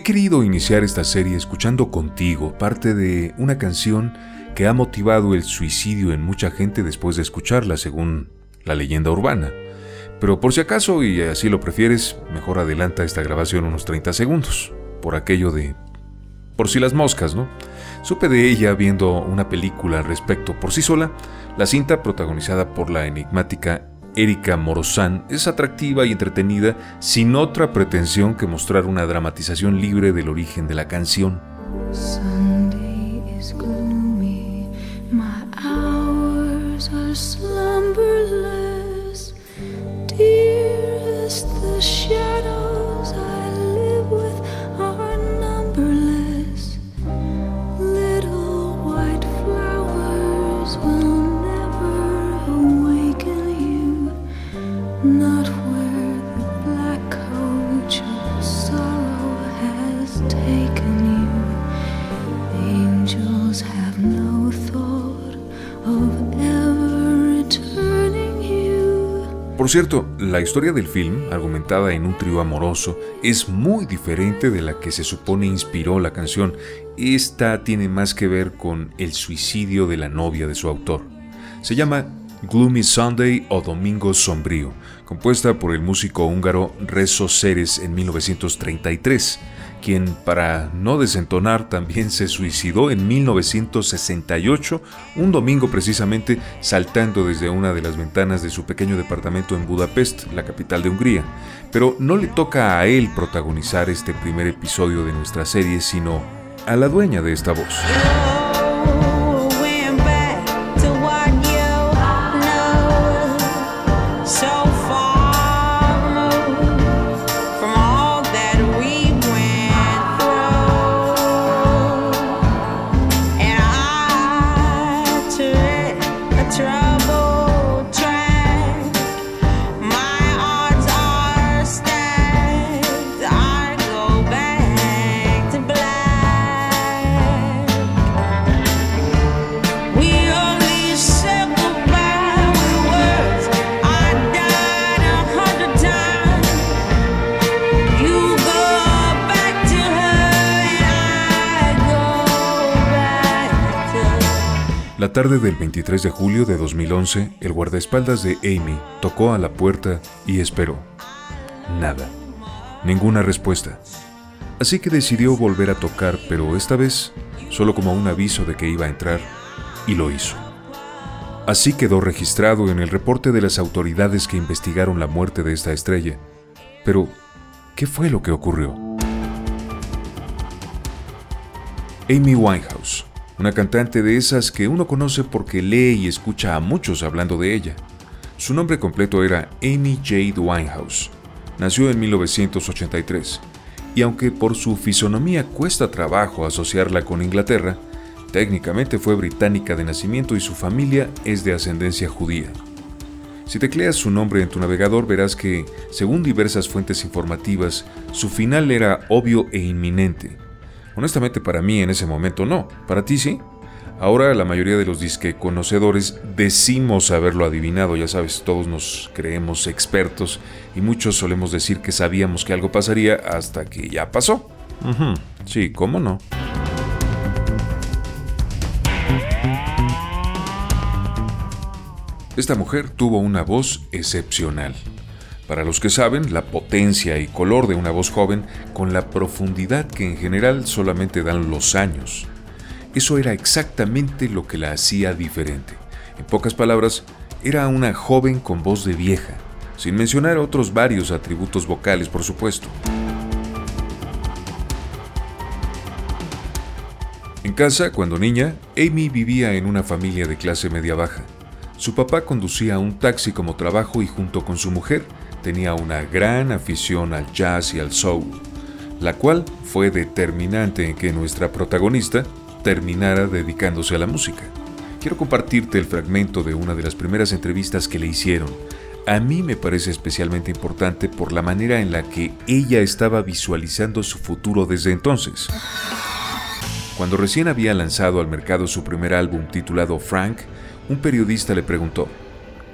He querido iniciar esta serie escuchando contigo parte de una canción que ha motivado el suicidio en mucha gente después de escucharla, según la leyenda urbana. Pero por si acaso, y así lo prefieres, mejor adelanta esta grabación unos 30 segundos, por aquello de... por si las moscas, ¿no? Supe de ella viendo una película al respecto por sí sola, la cinta protagonizada por la enigmática Erika Morozán es atractiva y entretenida sin otra pretensión que mostrar una dramatización libre del origen de la canción. Por cierto, la historia del film, argumentada en un trío amoroso, es muy diferente de la que se supone inspiró la canción. Esta tiene más que ver con el suicidio de la novia de su autor. Se llama Gloomy Sunday o Domingo Sombrío, compuesta por el músico húngaro Rezo Ceres en 1933 quien para no desentonar también se suicidó en 1968, un domingo precisamente saltando desde una de las ventanas de su pequeño departamento en Budapest, la capital de Hungría. Pero no le toca a él protagonizar este primer episodio de nuestra serie, sino a la dueña de esta voz. La tarde del 23 de julio de 2011, el guardaespaldas de Amy tocó a la puerta y esperó. Nada. Ninguna respuesta. Así que decidió volver a tocar, pero esta vez solo como un aviso de que iba a entrar, y lo hizo. Así quedó registrado en el reporte de las autoridades que investigaron la muerte de esta estrella. Pero, ¿qué fue lo que ocurrió? Amy Winehouse una cantante de esas que uno conoce porque lee y escucha a muchos hablando de ella. Su nombre completo era Amy Jade Winehouse. Nació en 1983 y aunque por su fisonomía cuesta trabajo asociarla con Inglaterra, técnicamente fue británica de nacimiento y su familia es de ascendencia judía. Si tecleas su nombre en tu navegador verás que, según diversas fuentes informativas, su final era obvio e inminente Honestamente para mí en ese momento no, para ti sí. Ahora la mayoría de los disque conocedores decimos haberlo adivinado, ya sabes, todos nos creemos expertos y muchos solemos decir que sabíamos que algo pasaría hasta que ya pasó. Sí, ¿cómo no? Esta mujer tuvo una voz excepcional. Para los que saben, la potencia y color de una voz joven con la profundidad que en general solamente dan los años. Eso era exactamente lo que la hacía diferente. En pocas palabras, era una joven con voz de vieja, sin mencionar otros varios atributos vocales, por supuesto. En casa, cuando niña, Amy vivía en una familia de clase media baja. Su papá conducía un taxi como trabajo y junto con su mujer tenía una gran afición al jazz y al soul, la cual fue determinante en que nuestra protagonista terminara dedicándose a la música. Quiero compartirte el fragmento de una de las primeras entrevistas que le hicieron. A mí me parece especialmente importante por la manera en la que ella estaba visualizando su futuro desde entonces. Cuando recién había lanzado al mercado su primer álbum titulado Frank, un periodista le preguntó,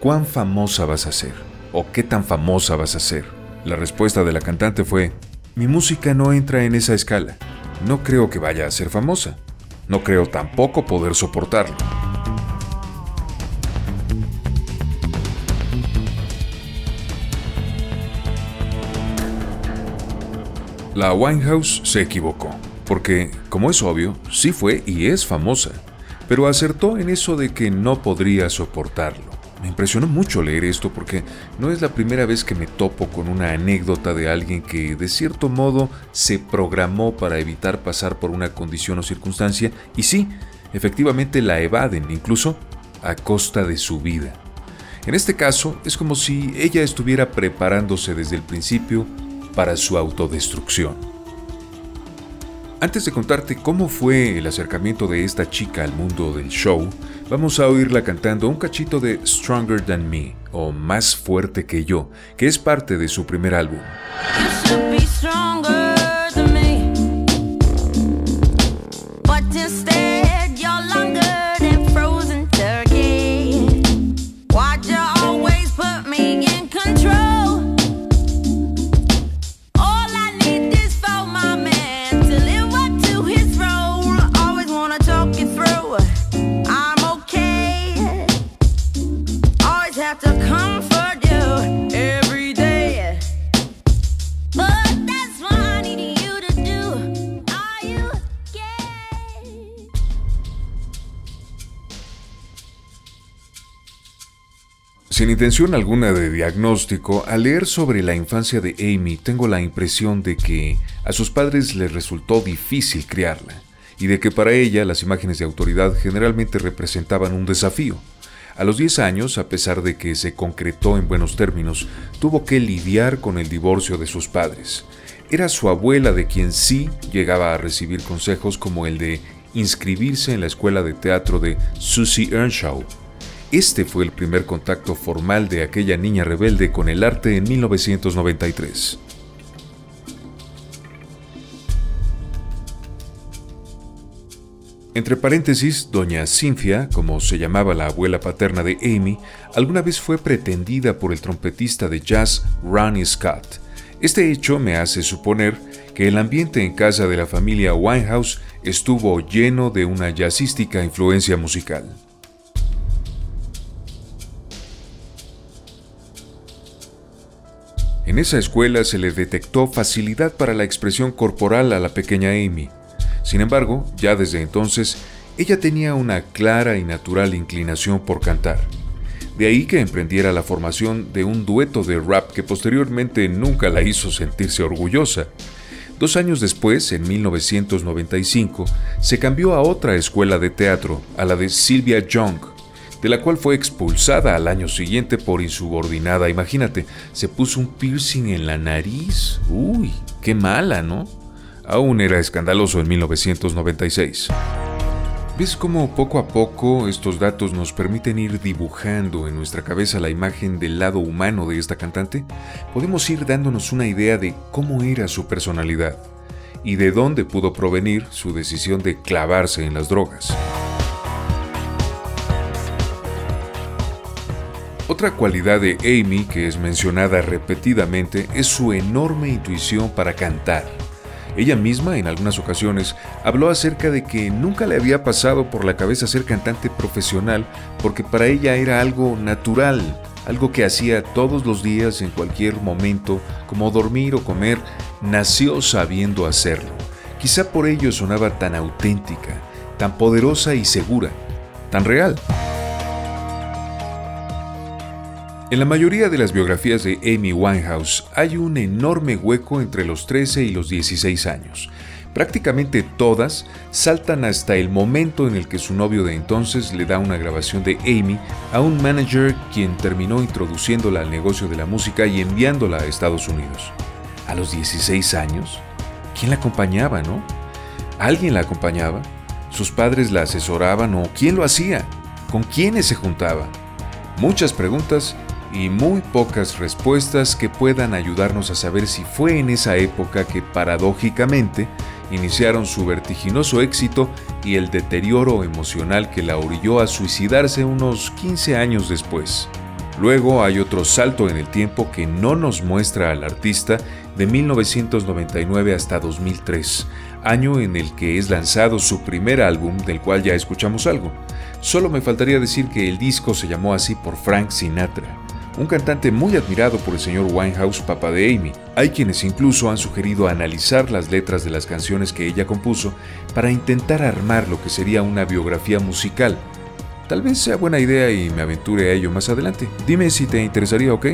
¿cuán famosa vas a ser? ¿O qué tan famosa vas a ser? La respuesta de la cantante fue, Mi música no entra en esa escala. No creo que vaya a ser famosa. No creo tampoco poder soportarlo. La Winehouse se equivocó, porque, como es obvio, sí fue y es famosa, pero acertó en eso de que no podría soportarlo. Me impresionó mucho leer esto porque no es la primera vez que me topo con una anécdota de alguien que de cierto modo se programó para evitar pasar por una condición o circunstancia y sí, efectivamente la evaden, incluso a costa de su vida. En este caso es como si ella estuviera preparándose desde el principio para su autodestrucción. Antes de contarte cómo fue el acercamiento de esta chica al mundo del show, vamos a oírla cantando un cachito de Stronger Than Me, o Más Fuerte que Yo, que es parte de su primer álbum. Sin intención alguna de diagnóstico, al leer sobre la infancia de Amy tengo la impresión de que a sus padres les resultó difícil criarla y de que para ella las imágenes de autoridad generalmente representaban un desafío. A los 10 años, a pesar de que se concretó en buenos términos, tuvo que lidiar con el divorcio de sus padres. Era su abuela de quien sí llegaba a recibir consejos como el de inscribirse en la escuela de teatro de Susie Earnshaw este fue el primer contacto formal de aquella niña rebelde con el arte en 1993. Entre paréntesis, doña Cynthia, como se llamaba la abuela paterna de Amy, alguna vez fue pretendida por el trompetista de jazz Ronnie Scott. Este hecho me hace suponer que el ambiente en casa de la familia Winehouse estuvo lleno de una jazzística influencia musical. En esa escuela se le detectó facilidad para la expresión corporal a la pequeña Amy. Sin embargo, ya desde entonces, ella tenía una clara y natural inclinación por cantar. De ahí que emprendiera la formación de un dueto de rap que posteriormente nunca la hizo sentirse orgullosa. Dos años después, en 1995, se cambió a otra escuela de teatro, a la de Sylvia Young, de la cual fue expulsada al año siguiente por insubordinada. Imagínate, se puso un piercing en la nariz. Uy, qué mala, ¿no? Aún era escandaloso en 1996. ¿Ves cómo poco a poco estos datos nos permiten ir dibujando en nuestra cabeza la imagen del lado humano de esta cantante? Podemos ir dándonos una idea de cómo era su personalidad y de dónde pudo provenir su decisión de clavarse en las drogas. Otra cualidad de Amy que es mencionada repetidamente es su enorme intuición para cantar. Ella misma en algunas ocasiones habló acerca de que nunca le había pasado por la cabeza ser cantante profesional porque para ella era algo natural, algo que hacía todos los días en cualquier momento, como dormir o comer, nació sabiendo hacerlo. Quizá por ello sonaba tan auténtica, tan poderosa y segura, tan real. En la mayoría de las biografías de Amy Winehouse hay un enorme hueco entre los 13 y los 16 años. Prácticamente todas saltan hasta el momento en el que su novio de entonces le da una grabación de Amy a un manager quien terminó introduciéndola al negocio de la música y enviándola a Estados Unidos. A los 16 años, ¿quién la acompañaba, no? ¿Alguien la acompañaba? ¿Sus padres la asesoraban o quién lo hacía? ¿Con quiénes se juntaba? Muchas preguntas y muy pocas respuestas que puedan ayudarnos a saber si fue en esa época que paradójicamente iniciaron su vertiginoso éxito y el deterioro emocional que la orilló a suicidarse unos 15 años después. Luego hay otro salto en el tiempo que no nos muestra al artista de 1999 hasta 2003, año en el que es lanzado su primer álbum del cual ya escuchamos algo. Solo me faltaría decir que el disco se llamó así por Frank Sinatra un cantante muy admirado por el señor Winehouse, papá de Amy. Hay quienes incluso han sugerido analizar las letras de las canciones que ella compuso para intentar armar lo que sería una biografía musical. Tal vez sea buena idea y me aventure a ello más adelante. Dime si te interesaría, ¿ok?